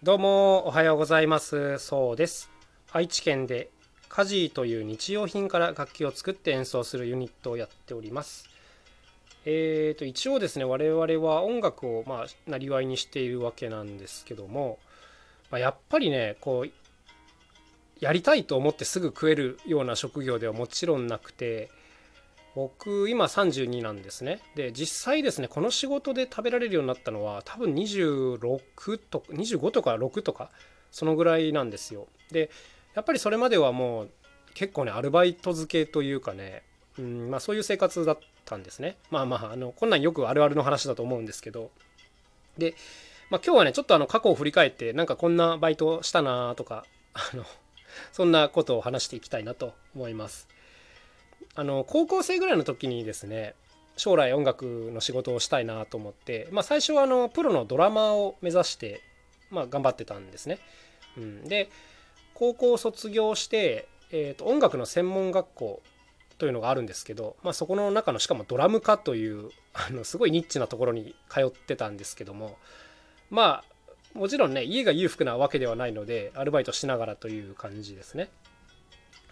どうもおはようございます。そうです。愛知県でカジーという日用品から楽器を作って演奏するユニットをやっております。えーと一応ですね我々は音楽をまあなりわいにしているわけなんですけども、まあ、やっぱりねこうやりたいと思ってすぐ食えるような職業ではもちろんなくて僕今32なんですね。で実際ですねこの仕事で食べられるようになったのは多分26とか25とか6とかそのぐらいなんですよ。でやっぱりそれまではもう結構ねアルバイト付けというかね、うんまあ、そういう生活だったんですね。まあまああのこんなんよくあるあるの話だと思うんですけど。で、まあ、今日はねちょっとあの過去を振り返ってなんかこんなバイトしたなとかあのそんなことを話していきたいなと思います。あの高校生ぐらいの時にですね将来音楽の仕事をしたいなと思って、まあ、最初はあのプロのドラマーを目指して、まあ、頑張ってたんですね。うん、で高校を卒業して、えーと、音楽の専門学校というのがあるんですけど、まあ、そこの中のしかもドラム科というあのすごいニッチなところに通ってたんですけどもまあもちろんね家が裕福なわけではないのでアルバイトしながらという感じですね。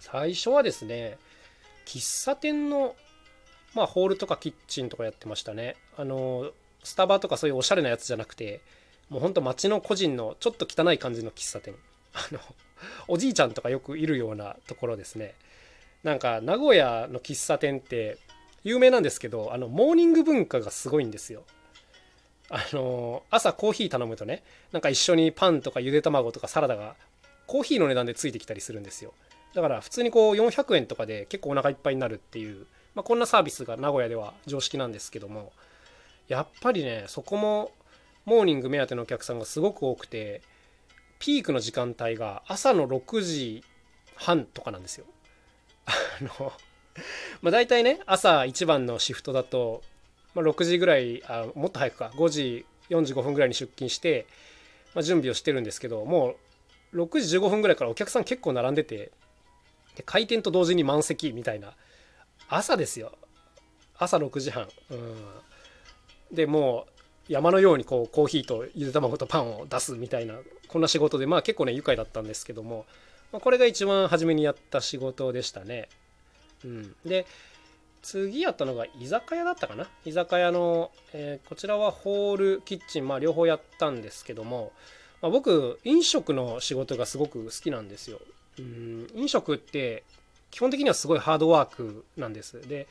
最初はですね喫茶店のまあホールとかキッチンとかやってましたね。あのスタバとかそういうおしゃれなやつじゃなくてもうほんと街の個人のちょっと汚い感じの喫茶店。あのおじいちゃんとかよくいるようなところですね。なんか名古屋の喫茶店って有名なんですけどあのモーニング文化がすごいんですよ。あの朝コーヒー頼むとねなんか一緒にパンとかゆで卵とかサラダがコーヒーの値段でついてきたりするんですよ。だから普通にこう400円とかで結構お腹いっぱいになるっていう、まあ、こんなサービスが名古屋では常識なんですけどもやっぱりねそこもモーニング目当てのお客さんがすごく多くてピークの時間帯が朝の6時半とかなんですよ。あのまあ大体ね朝一番のシフトだと、まあ、6時ぐらいあもっと早くか5時45分ぐらいに出勤して、まあ、準備をしてるんですけどもう6時15分ぐらいからお客さん結構並んでてで開店と同時に満席みたいな。朝ですよ。朝6時半。うん。でもう山のようにこうコーヒーとゆで卵とパンを出すみたいなこんな仕事でまあ結構ね愉快だったんですけども、まあ、これが一番初めにやった仕事でしたね。うん。で次やったのが居酒屋だったかな？居酒屋の、えー、こちらはホールキッチンまあ両方やったんですけども、まあ、僕飲食の仕事がすごく好きなんですよ。うん飲食って基本的にはすごいハードワークなんです。で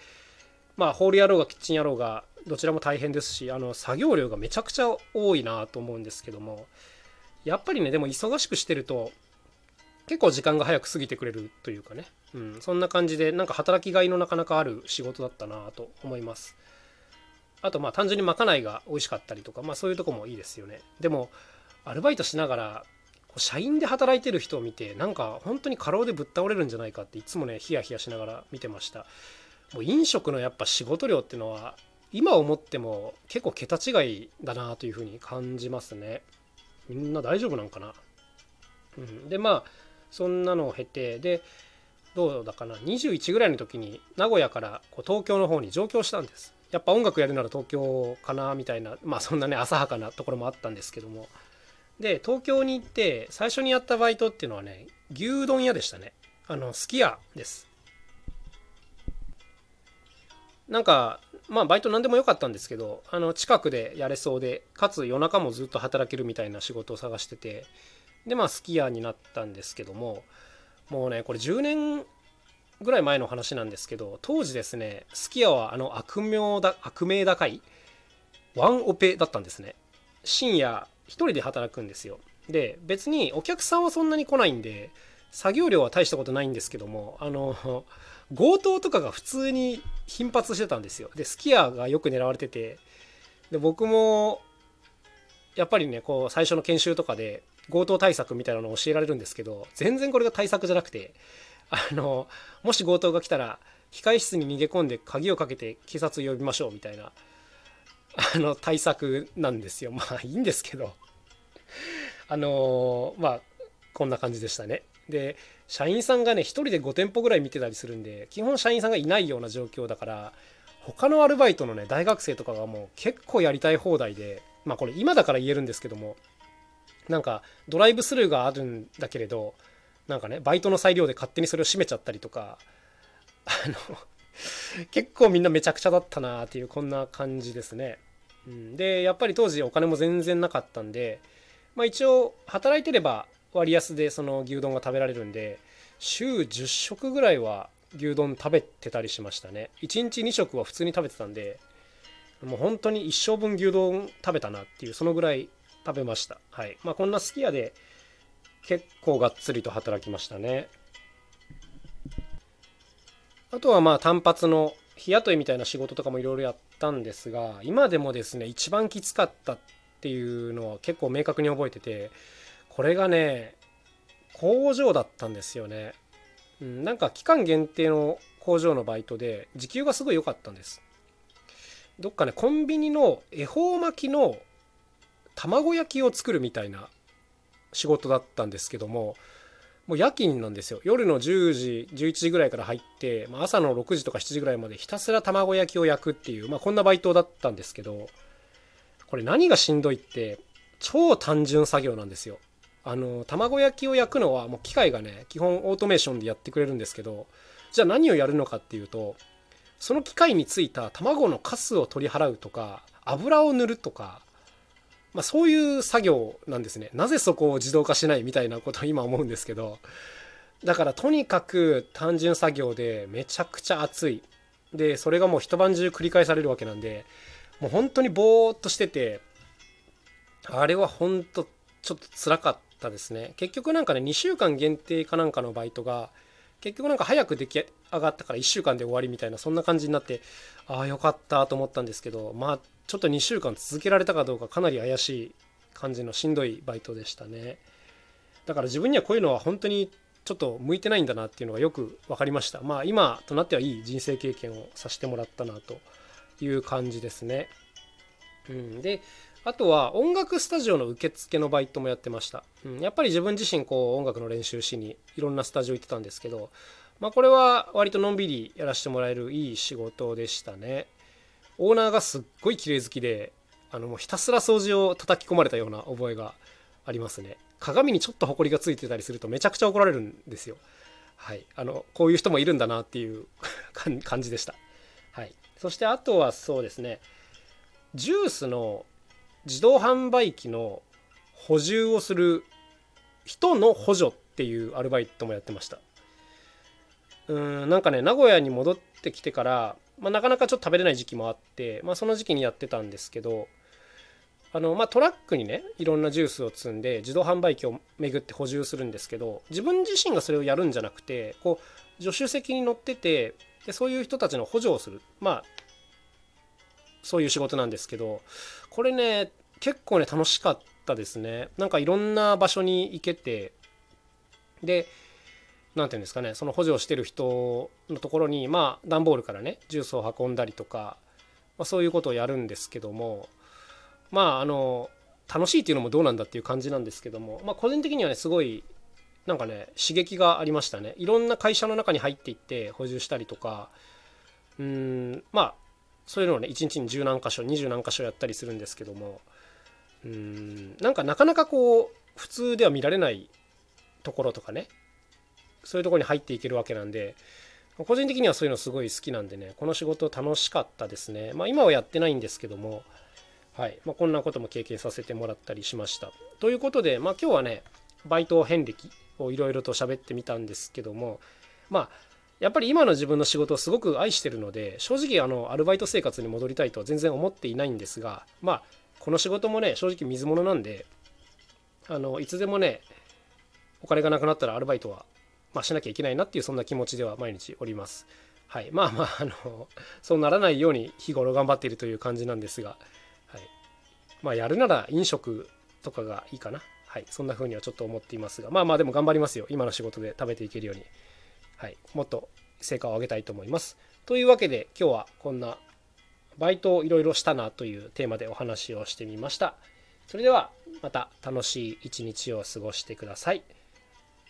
まあホールやろうがキッチンやろうがどちらも大変ですしあの作業量がめちゃくちゃ多いなと思うんですけどもやっぱりねでも忙しくしてると結構時間が早く過ぎてくれるというかね、うん、そんな感じでなんか働きがいのなかなかある仕事だったなと思います。あとまあ単純にまかないが美味しかったりとかまあそういうとこもいいですよね。でもアルバイトしながら社員で働いてる人を見てなんか本当に過労でぶっ倒れるんじゃないかっていつもねヒヤヒヤしながら見てました。もう飲食のやっぱ仕事量っていうのは今思っても結構桁違いだなというふうに感じますね。みんな大丈夫なんかな、うん、でまあそんなのを経てでどうだかな？21ぐらいの時に名古屋からこう東京の方に上京したんです。やっぱ音楽やるなら東京かなみたいなまあそんなね浅はかなところもあったんですけども。で東京に行って最初にやったバイトっていうのはね牛丼屋でしたね。あのすき家です。なんかまあバイト何でもよかったんですけどあの近くでやれそうでかつ夜中もずっと働けるみたいな仕事を探しててでまあすき家になったんですけどももうねこれ10年ぐらい前の話なんですけど当時ですねすき家はあの悪名だ悪名高いワンオペだったんですね。深夜1人で働くんですよ。で別にお客さんはそんなに来ないんで作業量は大したことないんですけどもあの 強盗とかが普通に頻発してたんですよ。でスキヤがよく狙われててで僕もやっぱりねこう最初の研修とかで強盗対策みたいなのを教えられるんですけど全然これが対策じゃなくてあのもし強盗が来たら控室に逃げ込んで鍵をかけて警察を呼びましょうみたいなあの対策なんですよ。まあいいんですけど。あのまあこんな感じでしたね。で社員さんがね1人で5店舗ぐらい見てたりするんで基本社員さんがいないような状況だから他のアルバイトのね大学生とかがもう結構やりたい放題でまあこれ今だから言えるんですけどもなんかドライブスルーがあるんだけれどなんかねバイトの裁量で勝手にそれを閉めちゃったりとかあの結構みんなめちゃくちゃだったなっていうこんな感じですね。うん、でやっぱり当時お金も全然なかったんで、まあ、一応働いてれば割安でその牛丼が食べられるんで週10食ぐらいは牛丼食べてたりしましたね。1日2食は普通に食べてたんでもう本当に一生分牛丼食べたなっていうそのぐらい食べました。はい。まあこんなすき家で結構がっつりと働きましたね。あとはまあ単発の日雇いみたいな仕事とかもいろいろやったんですが今でもですね一番きつかったっていうのは結構明確に覚えててこれがね工場だったんですよね、うん、なんか期間限定の工場のバイトで時給がすごい良かったんです。どっかねコンビニの恵方巻きの卵焼きを作るみたいな仕事だったんですけどももう夜勤なんですよ。夜の10時11時ぐらいから入って、まあ、朝の6時とか7時ぐらいまでひたすら卵焼きを焼くっていう、まあ、こんなバイトだったんですけどこれ何がしんどいって超単純作業なんですよ。あの卵焼きを焼くのはもう機械がね基本オートメーションでやってくれるんですけどじゃあ何をやるのかっていうとその機械についた卵のカスを取り払うとか油を塗るとかまあ、そういう作業なんですね。なぜそこを自動化しないみたいなことを今思うんですけど、だからとにかく単純作業でめちゃくちゃ熱い。で、それがもう一晩中繰り返されるわけなんで、もう本当にぼーっとしてて、あれは本当ちょっと辛かったですね。結局なんかね、2週間限定かなんかのバイトが、結局なんか早く出来上がったから1週間で終わりみたいなそんな感じになってああよかったと思ったんですけどまあちょっと2週間続けられたかどうかかなり怪しい感じのしんどいバイトでしたね。だから自分にはこういうのは本当にちょっと向いてないんだなっていうのがよく分かりました。まあ今となってはいい人生経験をさせてもらったなという感じですね。うん。であとは音楽スタジオの受付のバイトもやってました、うん、やっぱり自分自身こう音楽の練習しにいろんなスタジオ行ってたんですけどまあこれは割とのんびりやらせてもらえるいい仕事でしたね。オーナーがすっごい綺麗好きであのもうひたすら掃除を叩き込まれたような覚えがありますね。鏡にちょっとホコリがついてたりするとめちゃくちゃ怒られるんですよ。はい。あのこういう人もいるんだなっていう 感じでした。はい。そしてあとはそうですね。ジュースの自動販売機の補充をする人の補助っていうアルバイトもやってました。うんなんかね名古屋に戻ってきてからまあ、なかなかちょっと食べれない時期もあって、まあ、その時期にやってたんですけどあの、まあ、トラックにねいろんなジュースを積んで自動販売機を巡って補充するんですけど自分自身がそれをやるんじゃなくてこう助手席に乗っててでそういう人たちの補助をする。まあそういう仕事なんですけどこれね結構ね楽しかったですね。なんかいろんな場所に行けてで何て言うんですかねその補助をしてる人のところにまあ段ボールからねジュースを運んだりとか、まあ、そういうことをやるんですけどもまああの楽しいっていうのもどうなんだっていう感じなんですけども、まあ、個人的にはねすごいなんかね刺激がありましたね。いろんな会社の中に入っていって補充したりとかうんまあそういうのをね1日に十何箇所20何箇所やったりするんですけどもうんなんかなかなかこう普通では見られないところとかねそういうとこに入っていけるわけなんで個人的にはそういうのすごい好きなんでねこの仕事楽しかったですね。まあ今はやってないんですけどもはい。まあ、こんなことも経験させてもらったりしました。ということでまあ今日はねバイト遍歴をいろいろと喋ってみたんですけどもまあやっぱり今の自分の仕事をすごく愛してるので正直あのアルバイト生活に戻りたいとは全然思っていないんですがまあこの仕事もね正直水物なんであのいつでもねお金がなくなったらアルバイトはまあ、しなきゃいけないなっていうそんな気持ちでは毎日おります。はい、まあまああのそうならないように日頃頑張っているという感じなんですが、はい、まあやるなら飲食とかがいいかな。はい、そんな風にはちょっと思っていますが、まあまあでも頑張りますよ。今の仕事で食べていけるように。はい、もっと成果を上げたいと思います。というわけで今日はこんなバイトをいろいろしたなというテーマでお話をしてみました。それではまた楽しい一日を過ごしてください。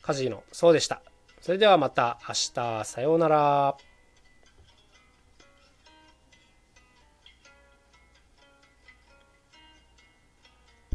カジノそうでした。それではまた明日さようなら。